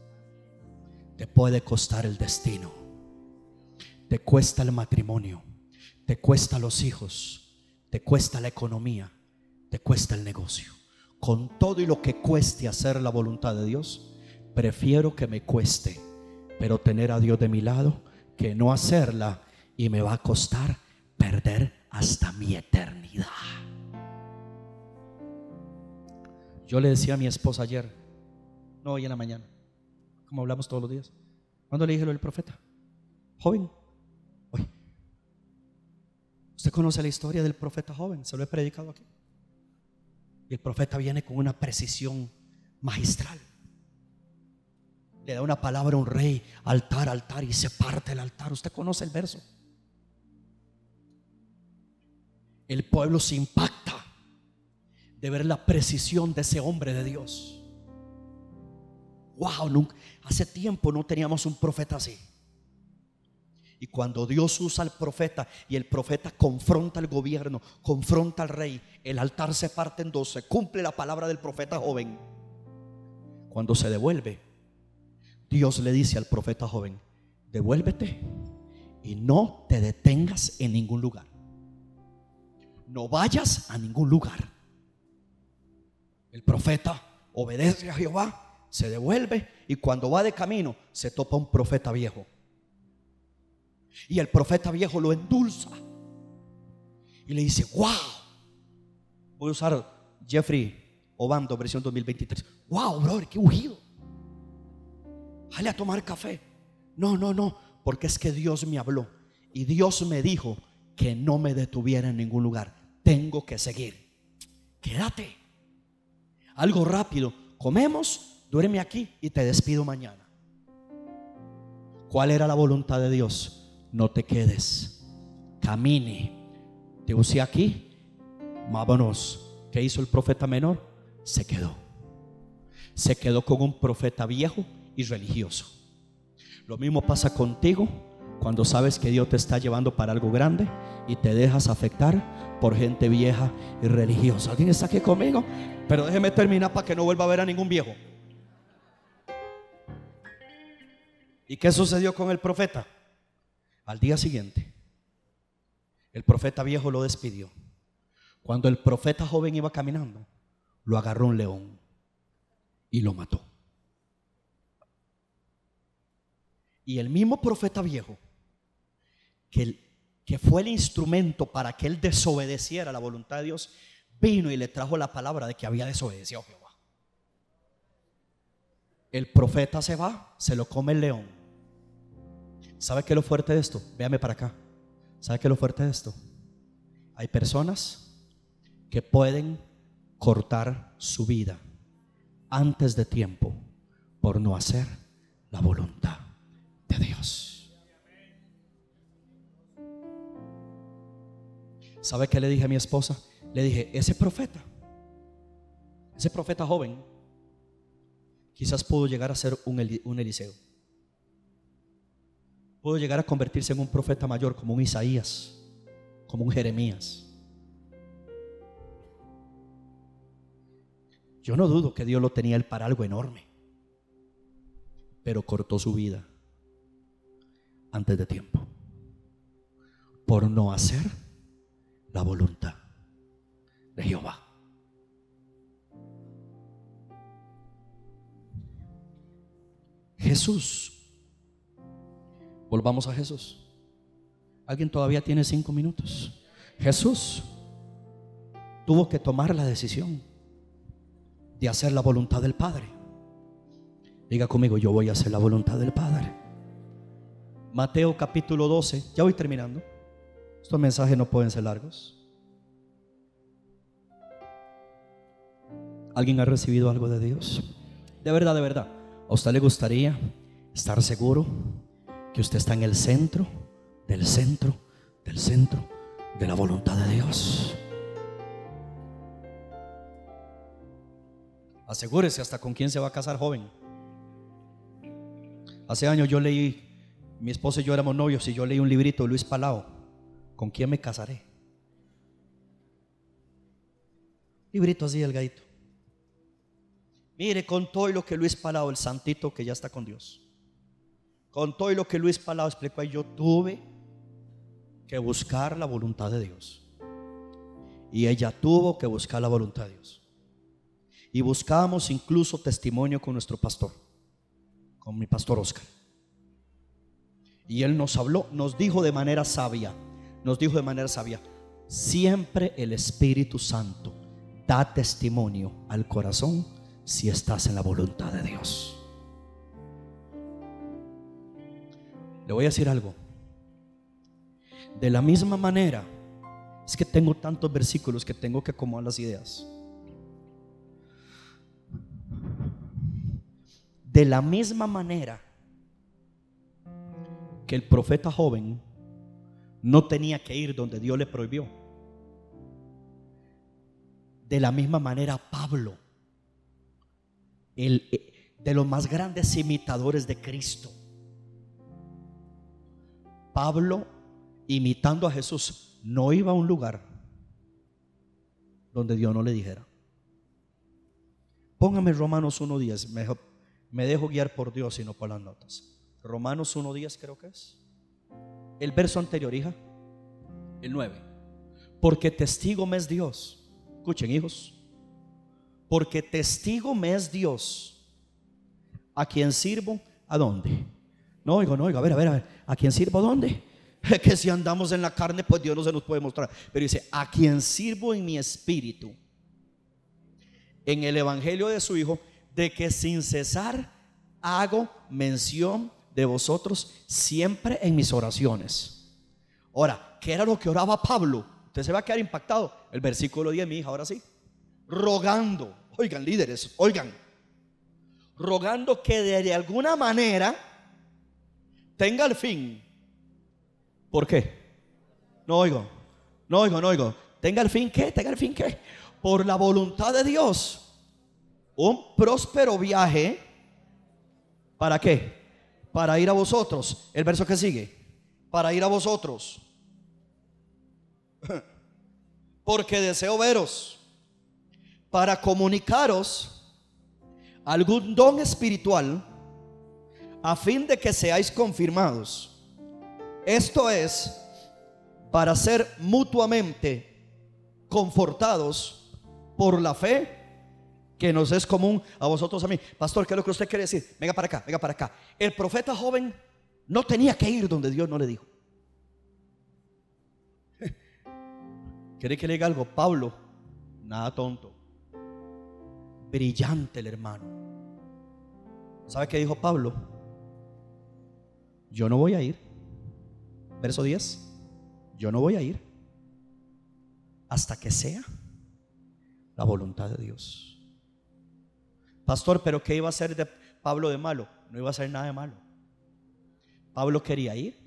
Te puede costar el destino. Te cuesta el matrimonio. Te cuesta los hijos. Te cuesta la economía. Te cuesta el negocio. Con todo y lo que cueste hacer la voluntad de Dios, prefiero que me cueste, pero tener a Dios de mi lado que no hacerla y me va a costar perder hasta mi eternidad. Yo le decía a mi esposa ayer, no hoy en la mañana, como hablamos todos los días. cuando le dije lo del profeta? Joven, hoy. Usted conoce la historia del profeta joven, se lo he predicado aquí. Y el profeta viene con una precisión magistral. Le da una palabra a un rey, altar, altar, y se parte el altar. Usted conoce el verso. el pueblo se impacta de ver la precisión de ese hombre de Dios. Wow, nunca, hace tiempo no teníamos un profeta así. Y cuando Dios usa al profeta y el profeta confronta al gobierno, confronta al rey, el altar se parte en dos, se cumple la palabra del profeta joven. Cuando se devuelve, Dios le dice al profeta joven, devuélvete y no te detengas en ningún lugar. No vayas a ningún lugar. El profeta obedece a Jehová, se devuelve y cuando va de camino se topa un profeta viejo. Y el profeta viejo lo endulza. Y le dice, wow. Voy a usar Jeffrey Obando, versión 2023. Wow, brother, qué ungido. Dale a tomar café. No, no, no. Porque es que Dios me habló. Y Dios me dijo que no me detuviera en ningún lugar. Tengo que seguir. Quédate. Algo rápido. Comemos, duerme aquí y te despido mañana. ¿Cuál era la voluntad de Dios? no te quedes, camine. Te usé aquí, vámonos. ¿Qué hizo el profeta menor? Se quedó. Se quedó con un profeta viejo y religioso. Lo mismo pasa contigo cuando sabes que Dios te está llevando para algo grande y te dejas afectar por gente vieja y religiosa. ¿Alguien está aquí conmigo? Pero déjeme terminar para que no vuelva a ver a ningún viejo. ¿Y qué sucedió con el profeta? Al día siguiente, el profeta viejo lo despidió. Cuando el profeta joven iba caminando, lo agarró un león y lo mató. Y el mismo profeta viejo, que, fue el instrumento para que él desobedeciera la voluntad de Dios, vino y le trajo la palabra de que había desobedecido a Jehová. El profeta se va, se lo come el león ¿Sabe qué es lo fuerte de esto? Véame para acá. ¿Sabe qué es lo fuerte de esto? Hay personas que pueden cortar su vida antes de tiempo por no hacer la voluntad de Dios. ¿Sabe qué le dije a mi esposa? Le dije, ese profeta, ese profeta joven, quizás pudo llegar a ser un, un Eliseo pudo llegar a convertirse en un profeta mayor como un Isaías, como un Jeremías. Yo no dudo que Dios lo tenía él para algo enorme, pero cortó su vida antes de tiempo por no hacer la voluntad de Jehová. Jesús Volvamos a Jesús. ¿Alguien todavía tiene cinco minutos? Jesús tuvo que tomar la decisión de hacer la voluntad del Padre. Diga conmigo, yo voy a hacer la voluntad del Padre. Mateo capítulo 12, ya voy terminando. Estos mensajes no pueden ser largos. ¿Alguien ha recibido algo de Dios? De verdad, de verdad. ¿A usted le gustaría estar seguro que usted está en el centro, del centro, del centro de la voluntad de Dios. Asegúrese hasta con quién se va a casar joven. Hace años yo leí, mi esposa y yo éramos novios y yo leí un librito de Luis Palao, ¿con quién me casaré? Librito así delgadito. Mire, con todo lo que Luis Palao, el santito que ya está con Dios con todo lo que Luis Palau explicó, yo tuve que buscar la voluntad de Dios. Y ella tuvo que buscar la voluntad de Dios. Y buscábamos incluso testimonio con nuestro pastor, con mi pastor Oscar. Y él nos habló, nos dijo de manera sabia, nos dijo de manera sabia, siempre el Espíritu Santo da testimonio al corazón si estás en la voluntad de Dios. Le voy a decir algo. De la misma manera, es que tengo tantos versículos que tengo que acomodar las ideas. De la misma manera que el profeta joven no tenía que ir donde Dios le prohibió, De la misma manera Pablo, el, eh, de los más grandes imitadores de Cristo. Pablo, imitando a Jesús, no iba a un lugar donde Dios no le dijera. Póngame Romanos 1.10, me, me dejo guiar por Dios y no por las notas. Romanos 1.10 creo que es. El verso anterior, hija. El 9. Porque testigo me es Dios. Escuchen, hijos. Porque testigo me es Dios. A quien sirvo, ¿a dónde? No oigo, no oigo, a ver, a ver, a ver. ¿A quién sirvo? ¿A dónde? Que si andamos en la carne, pues Dios no se nos puede mostrar. Pero dice, a quien sirvo en mi espíritu. En el evangelio de su Hijo, de que sin cesar hago mención de vosotros siempre en mis oraciones. Ahora, ¿qué era lo que oraba Pablo? Usted se va a quedar impactado. El versículo 10, mi hija, ahora sí. Rogando, oigan líderes, oigan. Rogando que de alguna manera tenga el fin. ¿Por qué? No oigo, no oigo, no oigo. ¿Tenga el fin qué? ¿Tenga el fin qué? Por la voluntad de Dios. Un próspero viaje. ¿Para qué? Para ir a vosotros. El verso que sigue, para ir a vosotros. Porque deseo veros para comunicaros algún don espiritual a fin de que seáis confirmados. Esto es para ser mutuamente confortados por la fe que nos es común a vosotros a mí. Pastor, ¿qué es lo que usted quiere decir? Venga para acá, venga para acá. El profeta joven no tenía que ir donde Dios no le dijo. ¿Quiere que le diga algo? Pablo, nada tonto. Brillante el hermano. ¿Sabe qué dijo Pablo? Yo no voy a ir. Verso 10. Yo no voy a ir hasta que sea la voluntad de Dios. Pastor, pero ¿qué iba a hacer de Pablo de malo? No iba a hacer nada de malo. Pablo quería ir,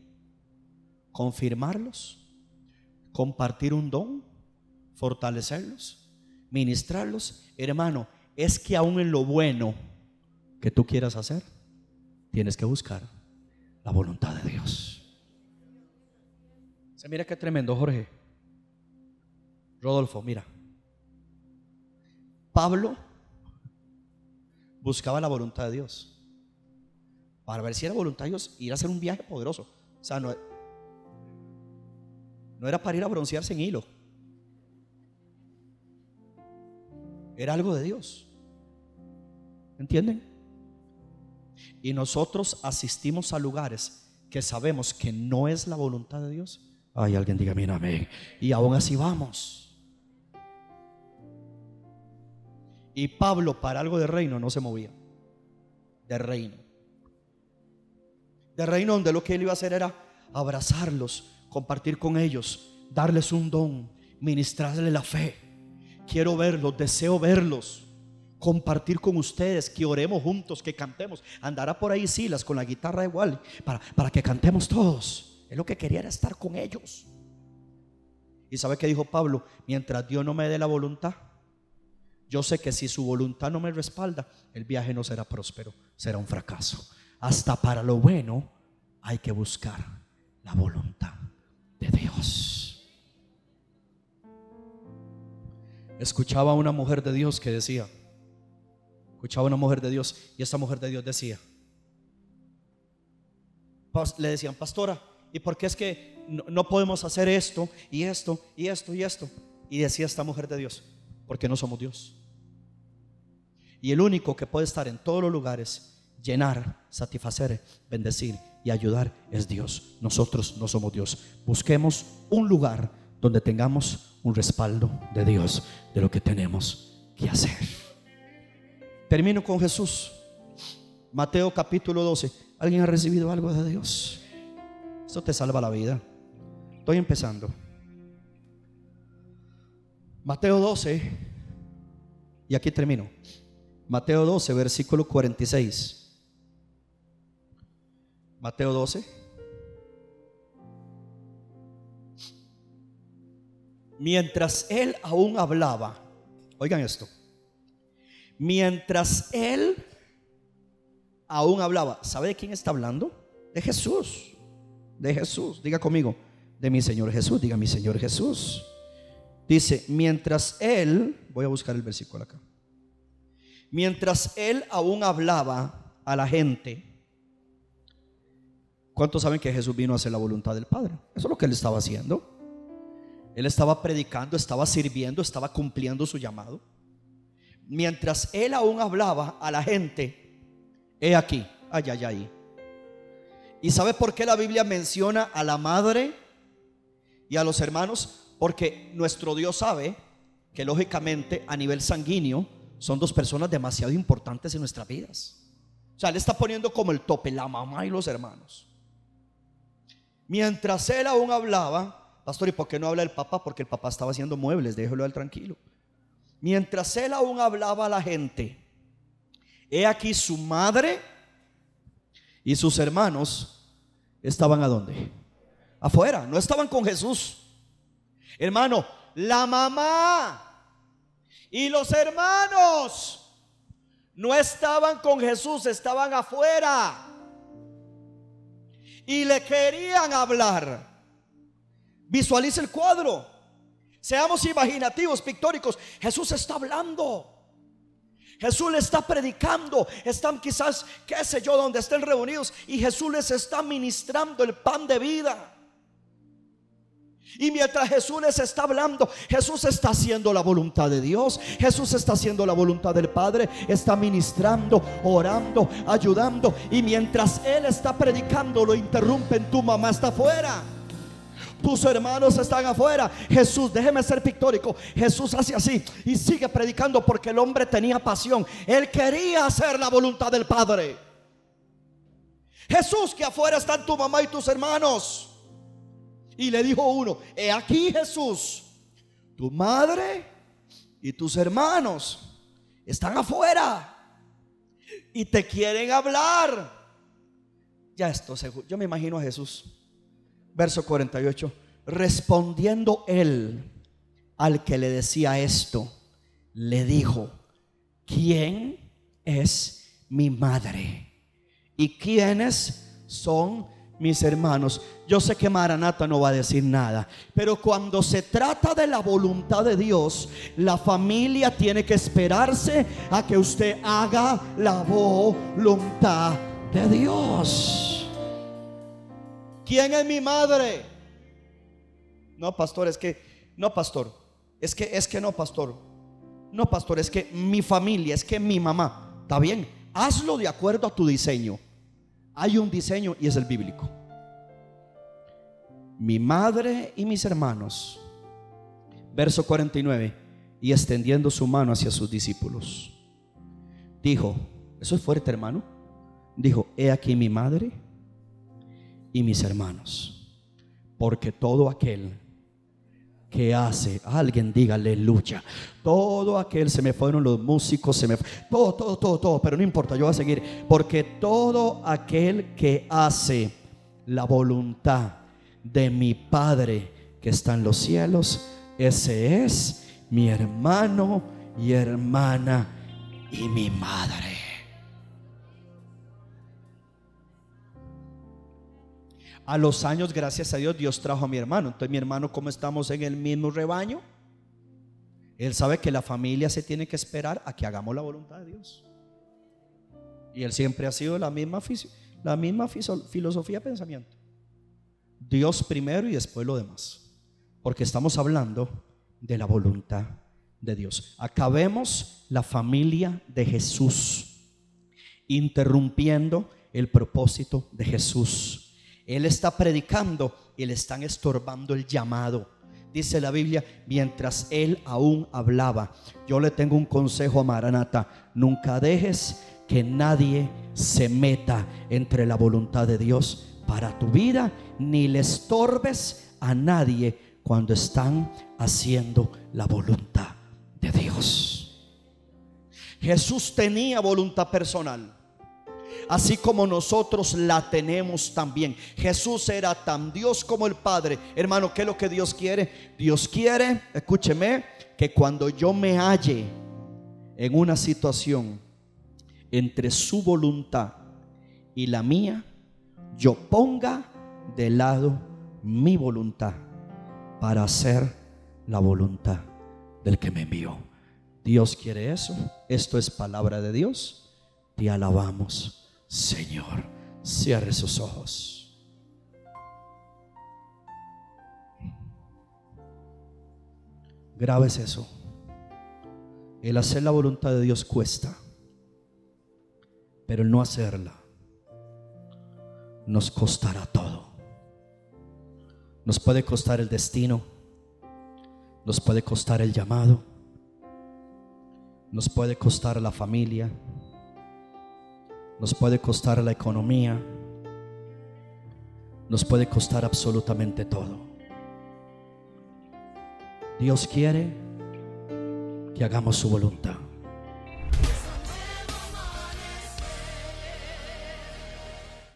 confirmarlos, compartir un don, fortalecerlos, ministrarlos. Hermano, es que aún en lo bueno que tú quieras hacer, tienes que buscar la voluntad de Dios. Se mira qué tremendo, Jorge. Rodolfo, mira. Pablo buscaba la voluntad de Dios. Para ver si era voluntad de Dios ir a hacer un viaje poderoso. O sea, no, no era para ir a broncearse en hilo. Era algo de Dios. ¿Entienden? Y nosotros asistimos a lugares que sabemos que no es la voluntad de Dios. Ay, alguien diga, mira, amén. Y aún así vamos. Y Pablo para algo de reino no se movía. De reino. De reino donde lo que él iba a hacer era abrazarlos, compartir con ellos, darles un don, ministrarles la fe. Quiero verlos, deseo verlos compartir con ustedes, que oremos juntos, que cantemos. Andará por ahí Silas con la guitarra igual para, para que cantemos todos. Es lo que quería era estar con ellos. ¿Y sabe qué dijo Pablo? Mientras Dios no me dé la voluntad, yo sé que si su voluntad no me respalda, el viaje no será próspero, será un fracaso. Hasta para lo bueno hay que buscar la voluntad de Dios. Escuchaba a una mujer de Dios que decía, escuchaba a una mujer de Dios y esta mujer de Dios decía, le decían, pastora, ¿y por qué es que no, no podemos hacer esto y esto y esto y esto? Y decía esta mujer de Dios, porque no somos Dios. Y el único que puede estar en todos los lugares, llenar, satisfacer, bendecir y ayudar es Dios. Nosotros no somos Dios. Busquemos un lugar donde tengamos un respaldo de Dios de lo que tenemos que hacer. Termino con Jesús. Mateo capítulo 12. ¿Alguien ha recibido algo de Dios? Esto te salva la vida. Estoy empezando. Mateo 12. Y aquí termino. Mateo 12, versículo 46. Mateo 12. Mientras él aún hablaba, Oigan esto. Mientras él aún hablaba, ¿sabe de quién está hablando? De Jesús. De Jesús. Diga conmigo, de mi Señor Jesús. Diga mi Señor Jesús. Dice, mientras él, voy a buscar el versículo acá. Mientras él aún hablaba a la gente, ¿cuántos saben que Jesús vino a hacer la voluntad del Padre? Eso es lo que él estaba haciendo. Él estaba predicando, estaba sirviendo, estaba cumpliendo su llamado. Mientras él aún hablaba a la gente, he aquí, ay, ay, ay. ¿Y sabe por qué la Biblia menciona a la madre y a los hermanos? Porque nuestro Dios sabe que lógicamente a nivel sanguíneo son dos personas demasiado importantes en nuestras vidas. O sea, le está poniendo como el tope la mamá y los hermanos. Mientras él aún hablaba, pastor, ¿y por qué no habla el papá? Porque el papá estaba haciendo muebles, déjelo al tranquilo. Mientras él aún hablaba a la gente, he aquí su madre y sus hermanos estaban a dónde? Afuera, no estaban con Jesús. Hermano, la mamá y los hermanos no estaban con Jesús, estaban afuera. Y le querían hablar. Visualice el cuadro. Seamos imaginativos, pictóricos. Jesús está hablando. Jesús le está predicando. Están quizás, qué sé yo, donde estén reunidos. Y Jesús les está ministrando el pan de vida. Y mientras Jesús les está hablando, Jesús está haciendo la voluntad de Dios. Jesús está haciendo la voluntad del Padre. Está ministrando, orando, ayudando. Y mientras Él está predicando, lo interrumpen. Tu mamá está afuera. Tus hermanos están afuera. Jesús, déjeme ser pictórico. Jesús hace así y sigue predicando porque el hombre tenía pasión. Él quería hacer la voluntad del Padre. Jesús, que afuera están tu mamá y tus hermanos. Y le dijo uno, he aquí Jesús, tu madre y tus hermanos están afuera y te quieren hablar. Ya esto, yo me imagino a Jesús. Verso 48. Respondiendo él al que le decía esto, le dijo, ¿quién es mi madre? ¿Y quiénes son mis hermanos, yo sé que Maranata no va a decir nada, pero cuando se trata de la voluntad de Dios, la familia tiene que esperarse a que usted haga la voluntad de Dios. ¿Quién es mi madre? No, pastor, es que no, pastor. Es que es que no, pastor. No, pastor, es que mi familia, es que mi mamá. Está bien, hazlo de acuerdo a tu diseño. Hay un diseño y es el bíblico. Mi madre y mis hermanos, verso 49, y extendiendo su mano hacia sus discípulos, dijo, eso es fuerte hermano, dijo, he aquí mi madre y mis hermanos, porque todo aquel que hace, alguien diga aleluya. Todo aquel, se me fueron los músicos, se me todo, todo, todo, todo, pero no importa, yo voy a seguir, porque todo aquel que hace la voluntad de mi Padre que está en los cielos, ese es mi hermano y hermana y mi madre. A los años, gracias a Dios, Dios trajo a mi hermano. Entonces, mi hermano, como estamos en el mismo rebaño, él sabe que la familia se tiene que esperar a que hagamos la voluntad de Dios. Y él siempre ha sido la misma, la misma filosofía pensamiento. Dios primero y después lo demás. Porque estamos hablando de la voluntad de Dios. Acabemos la familia de Jesús, interrumpiendo el propósito de Jesús. Él está predicando y le están estorbando el llamado. Dice la Biblia, mientras él aún hablaba, yo le tengo un consejo a Maranata, nunca dejes que nadie se meta entre la voluntad de Dios para tu vida, ni le estorbes a nadie cuando están haciendo la voluntad de Dios. Jesús tenía voluntad personal así como nosotros la tenemos también. Jesús era tan Dios como el Padre. Hermano, ¿qué es lo que Dios quiere? Dios quiere, escúcheme, que cuando yo me halle en una situación entre su voluntad y la mía, yo ponga de lado mi voluntad para hacer la voluntad del que me envió. Dios quiere eso. Esto es palabra de Dios. Te alabamos, Señor. Cierre sus ojos. Grave es eso. El hacer la voluntad de Dios cuesta, pero el no hacerla nos costará todo. Nos puede costar el destino, nos puede costar el llamado, nos puede costar la familia, nos puede costar la economía, nos puede costar absolutamente todo. Dios quiere que hagamos su voluntad.